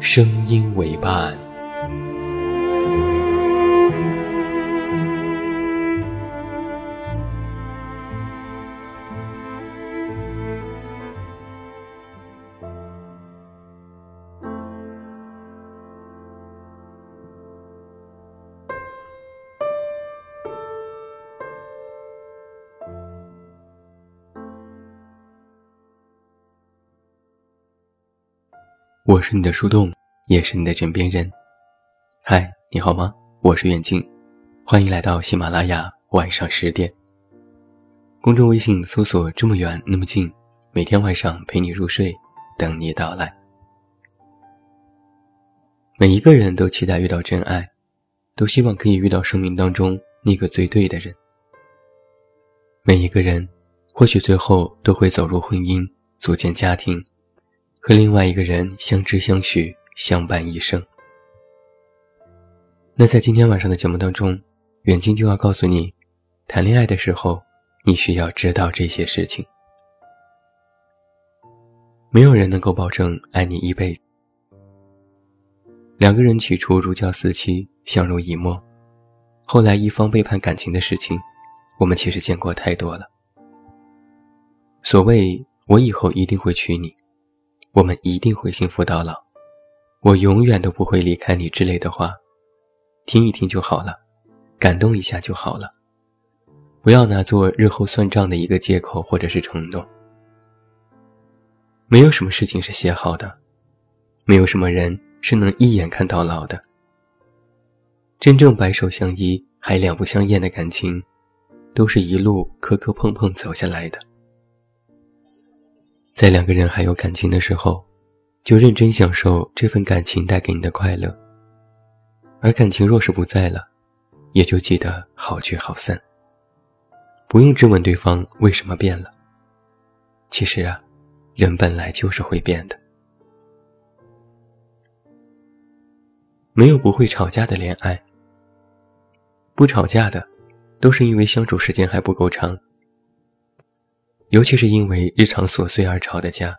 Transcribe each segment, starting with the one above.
声音为伴。我是你的树洞，也是你的枕边人。嗨，你好吗？我是远近，欢迎来到喜马拉雅晚上十点。公众微信搜索“这么远那么近”，每天晚上陪你入睡，等你到来。每一个人都期待遇到真爱，都希望可以遇到生命当中那个最对的人。每一个人或许最后都会走入婚姻，组建家庭。和另外一个人相知相许，相伴一生。那在今天晚上的节目当中，远近就要告诉你，谈恋爱的时候，你需要知道这些事情。没有人能够保证爱你一辈子。两个人起初如胶似漆，相濡以沫，后来一方背叛感情的事情，我们其实见过太多了。所谓“我以后一定会娶你”。我们一定会幸福到老，我永远都不会离开你之类的话，听一听就好了，感动一下就好了，不要拿作日后算账的一个借口或者是承诺。没有什么事情是写好的，没有什么人是能一眼看到老的。真正白首相依还两不相厌的感情，都是一路磕磕碰碰走下来的。在两个人还有感情的时候，就认真享受这份感情带给你的快乐。而感情若是不在了，也就记得好聚好散。不用质问对方为什么变了。其实啊，人本来就是会变的。没有不会吵架的恋爱，不吵架的，都是因为相处时间还不够长。尤其是因为日常琐碎而吵的架，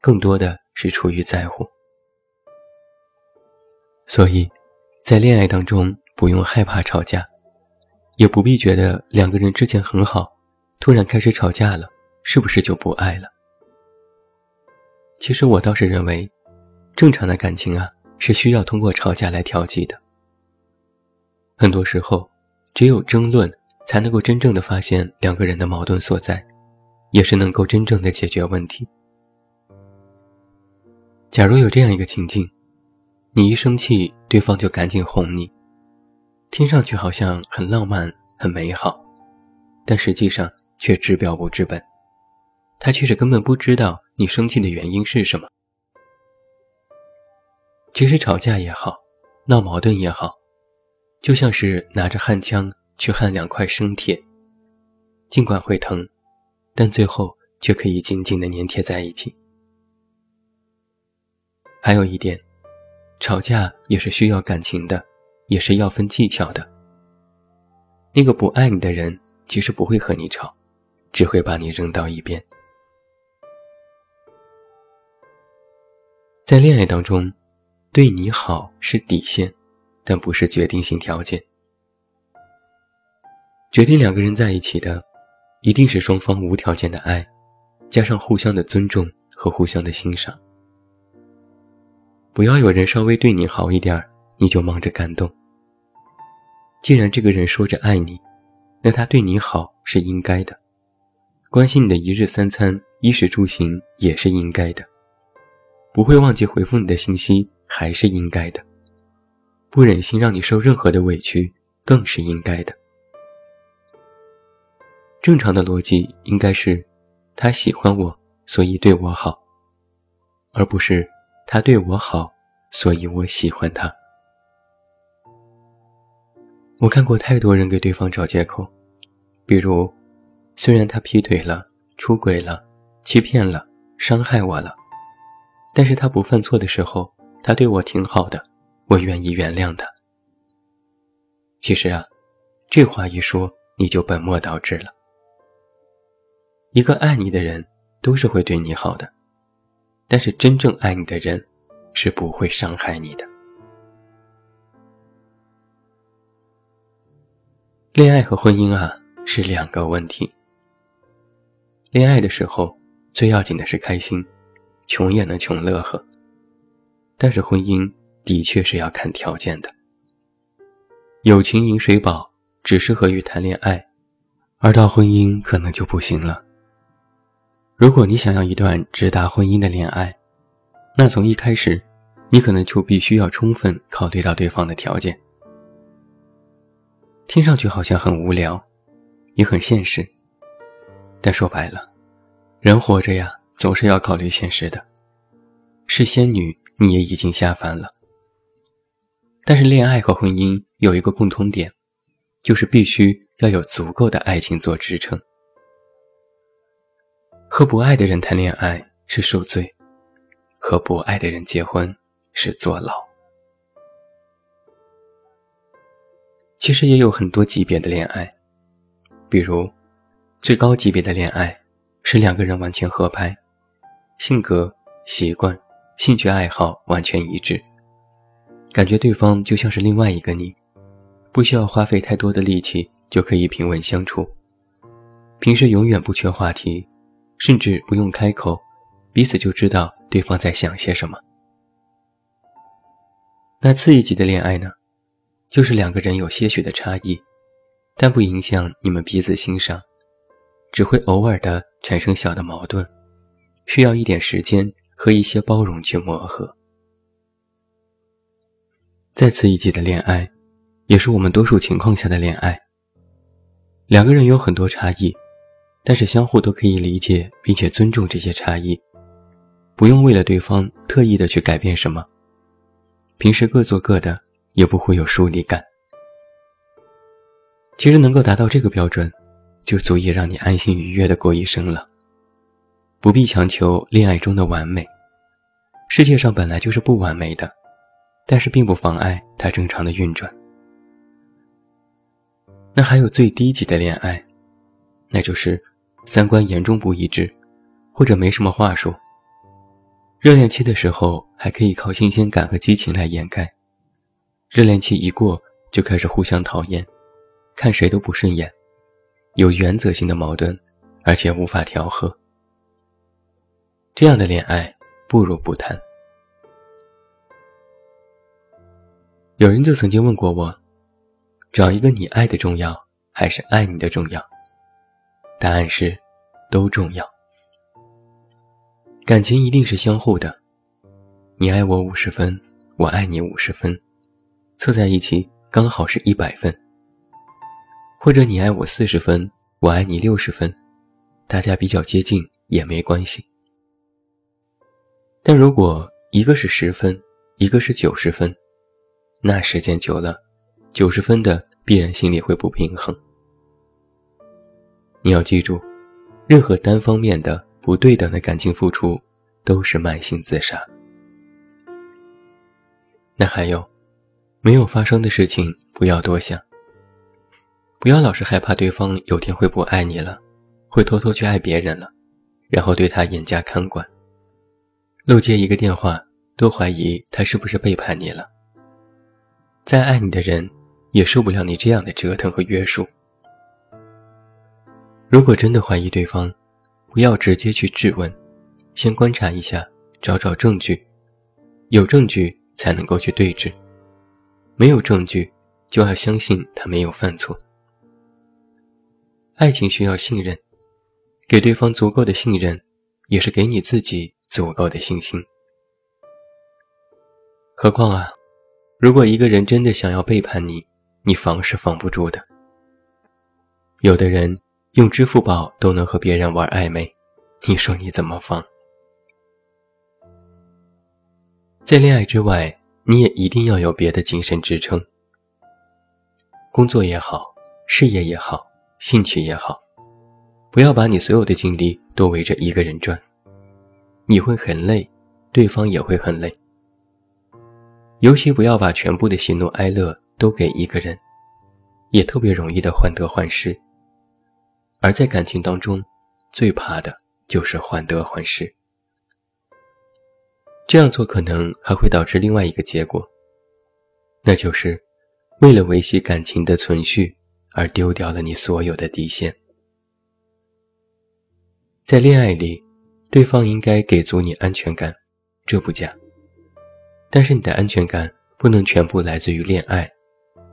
更多的是出于在乎。所以，在恋爱当中不用害怕吵架，也不必觉得两个人之前很好，突然开始吵架了，是不是就不爱了？其实我倒是认为，正常的感情啊，是需要通过吵架来调剂的。很多时候，只有争论才能够真正的发现两个人的矛盾所在。也是能够真正的解决问题。假如有这样一个情境，你一生气，对方就赶紧哄你，听上去好像很浪漫、很美好，但实际上却治标不治本。他其实根本不知道你生气的原因是什么。其实吵架也好，闹矛盾也好，就像是拿着焊枪去焊两块生铁，尽管会疼。但最后却可以紧紧的粘贴在一起。还有一点，吵架也是需要感情的，也是要分技巧的。那个不爱你的人，其实不会和你吵，只会把你扔到一边。在恋爱当中，对你好是底线，但不是决定性条件。决定两个人在一起的。一定是双方无条件的爱，加上互相的尊重和互相的欣赏。不要有人稍微对你好一点你就忙着感动。既然这个人说着爱你，那他对你好是应该的，关心你的一日三餐、衣食住行也是应该的，不会忘记回复你的信息还是应该的，不忍心让你受任何的委屈更是应该的。正常的逻辑应该是，他喜欢我，所以对我好，而不是他对我好，所以我喜欢他。我看过太多人给对方找借口，比如，虽然他劈腿了、出轨了、欺骗了、伤害我了，但是他不犯错的时候，他对我挺好的，我愿意原谅他。其实啊，这话一说，你就本末倒置了。一个爱你的人都是会对你好的，但是真正爱你的人是不会伤害你的。恋爱和婚姻啊是两个问题。恋爱的时候最要紧的是开心，穷也能穷乐呵。但是婚姻的确是要看条件的，友情饮水饱只适合于谈恋爱，而到婚姻可能就不行了。如果你想要一段直达婚姻的恋爱，那从一开始，你可能就必须要充分考虑到对方的条件。听上去好像很无聊，也很现实。但说白了，人活着呀，总是要考虑现实的。是仙女，你也已经下凡了。但是恋爱和婚姻有一个共通点，就是必须要有足够的爱情做支撑。和不爱的人谈恋爱是受罪，和不爱的人结婚是坐牢。其实也有很多级别的恋爱，比如最高级别的恋爱是两个人完全合拍，性格、习惯、兴趣爱好完全一致，感觉对方就像是另外一个你，不需要花费太多的力气就可以平稳相处，平时永远不缺话题。甚至不用开口，彼此就知道对方在想些什么。那次一级的恋爱呢？就是两个人有些许的差异，但不影响你们彼此欣赏，只会偶尔的产生小的矛盾，需要一点时间和一些包容去磨合。再次一级的恋爱，也是我们多数情况下的恋爱。两个人有很多差异。但是相互都可以理解并且尊重这些差异，不用为了对方特意的去改变什么。平时各做各的，也不会有疏离感。其实能够达到这个标准，就足以让你安心愉悦的过一生了。不必强求恋爱中的完美，世界上本来就是不完美的，但是并不妨碍它正常的运转。那还有最低级的恋爱，那就是。三观严重不一致，或者没什么话说。热恋期的时候还可以靠新鲜感和激情来掩盖，热恋期一过就开始互相讨厌，看谁都不顺眼，有原则性的矛盾，而且无法调和。这样的恋爱不如不谈。有人就曾经问过我，找一个你爱的重要，还是爱你的重要？答案是，都重要。感情一定是相互的，你爱我五十分，我爱你五十分，凑在一起刚好是一百分。或者你爱我四十分，我爱你六十分，大家比较接近也没关系。但如果一个是十分，一个是九十分，那时间久了，九十分的必然心里会不平衡。你要记住，任何单方面的不对等的感情付出，都是慢性自杀。那还有，没有发生的事情不要多想。不要老是害怕对方有天会不爱你了，会偷偷去爱别人了，然后对他严加看管。漏接一个电话都怀疑他是不是背叛你了。再爱你的人，也受不了你这样的折腾和约束。如果真的怀疑对方，不要直接去质问，先观察一下，找找证据，有证据才能够去对峙，没有证据就要相信他没有犯错。爱情需要信任，给对方足够的信任，也是给你自己足够的信心。何况啊，如果一个人真的想要背叛你，你防是防不住的。有的人用支付宝都能和别人玩暧昧，你说你怎么放？在恋爱之外，你也一定要有别的精神支撑。工作也好，事业也好，兴趣也好，不要把你所有的精力都围着一个人转，你会很累，对方也会很累。尤其不要把全部的喜怒哀乐都给一个人，也特别容易的患得患失。而在感情当中，最怕的就是患得患失。这样做可能还会导致另外一个结果，那就是为了维系感情的存续而丢掉了你所有的底线。在恋爱里，对方应该给足你安全感，这不假。但是你的安全感不能全部来自于恋爱，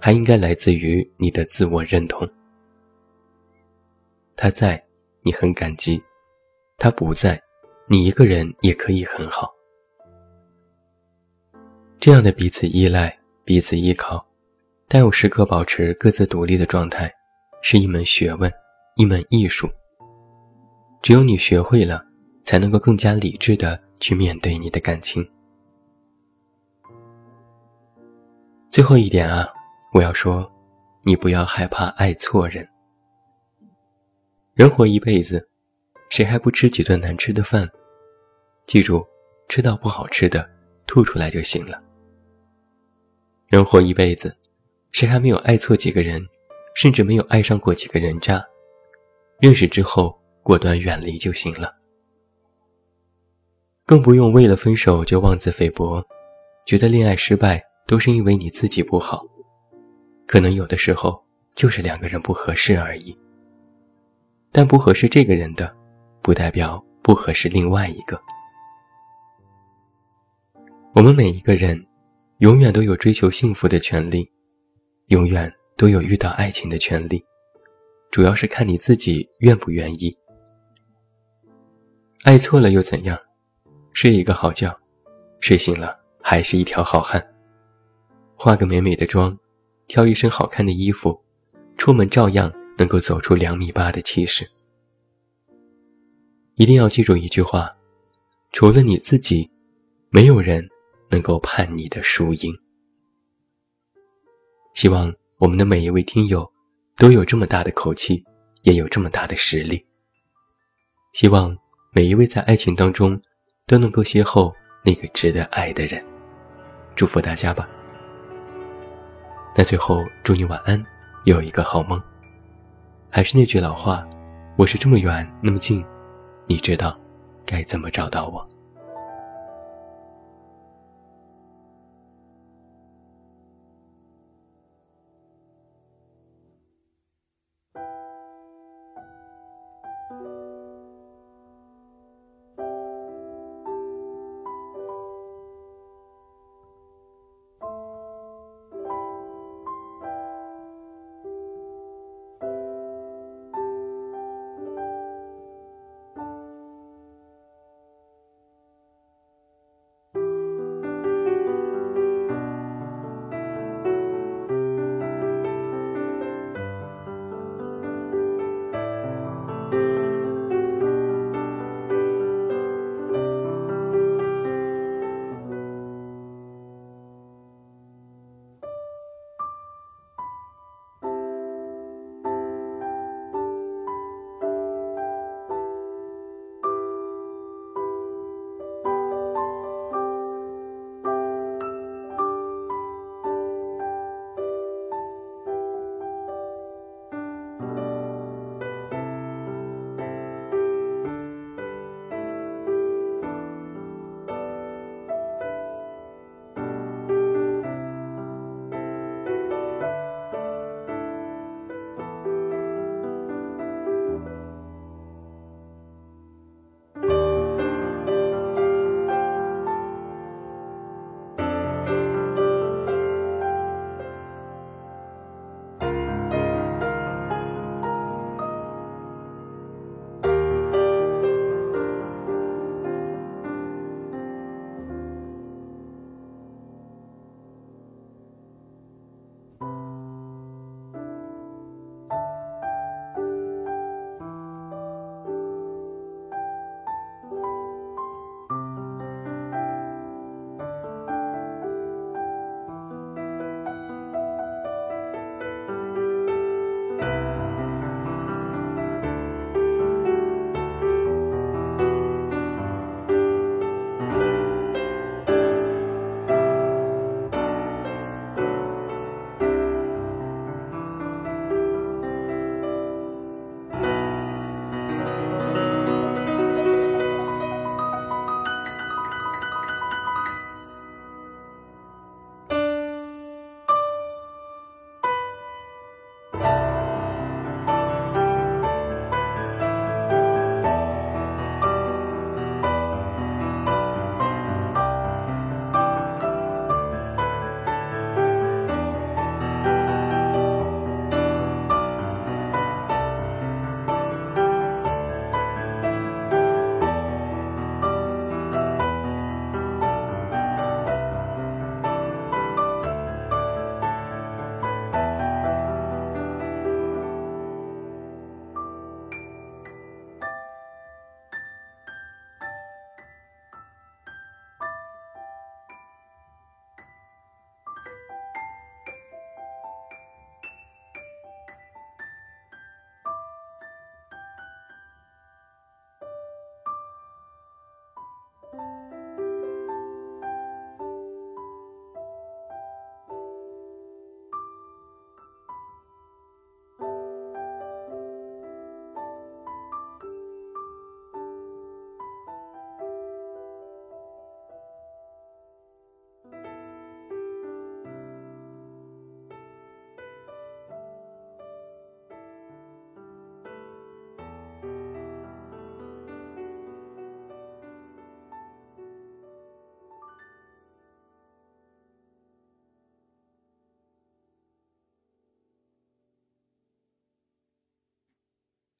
还应该来自于你的自我认同。他在，你很感激；他不在，你一个人也可以很好。这样的彼此依赖、彼此依靠，但又时刻保持各自独立的状态，是一门学问，一门艺术。只有你学会了，才能够更加理智的去面对你的感情。最后一点啊，我要说，你不要害怕爱错人。人活一辈子，谁还不吃几顿难吃的饭？记住，吃到不好吃的，吐出来就行了。人活一辈子，谁还没有爱错几个人，甚至没有爱上过几个人渣？认识之后，果断远离就行了。更不用为了分手就妄自菲薄，觉得恋爱失败都是因为你自己不好。可能有的时候就是两个人不合适而已。但不合适这个人的，不代表不合适另外一个。我们每一个人。永远都有追求幸福的权利，永远都有遇到爱情的权利，主要是看你自己愿不愿意。爱错了又怎样？睡一个好觉，睡醒了还是一条好汉。化个美美的妆，挑一身好看的衣服，出门照样能够走出两米八的气势。一定要记住一句话：除了你自己，没有人。能够判你的输赢。希望我们的每一位听友都有这么大的口气，也有这么大的实力。希望每一位在爱情当中都能够邂逅那个值得爱的人。祝福大家吧。那最后祝你晚安，有一个好梦。还是那句老话，我是这么远那么近，你知道该怎么找到我。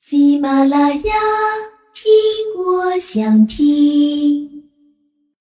喜马拉雅，听我想听。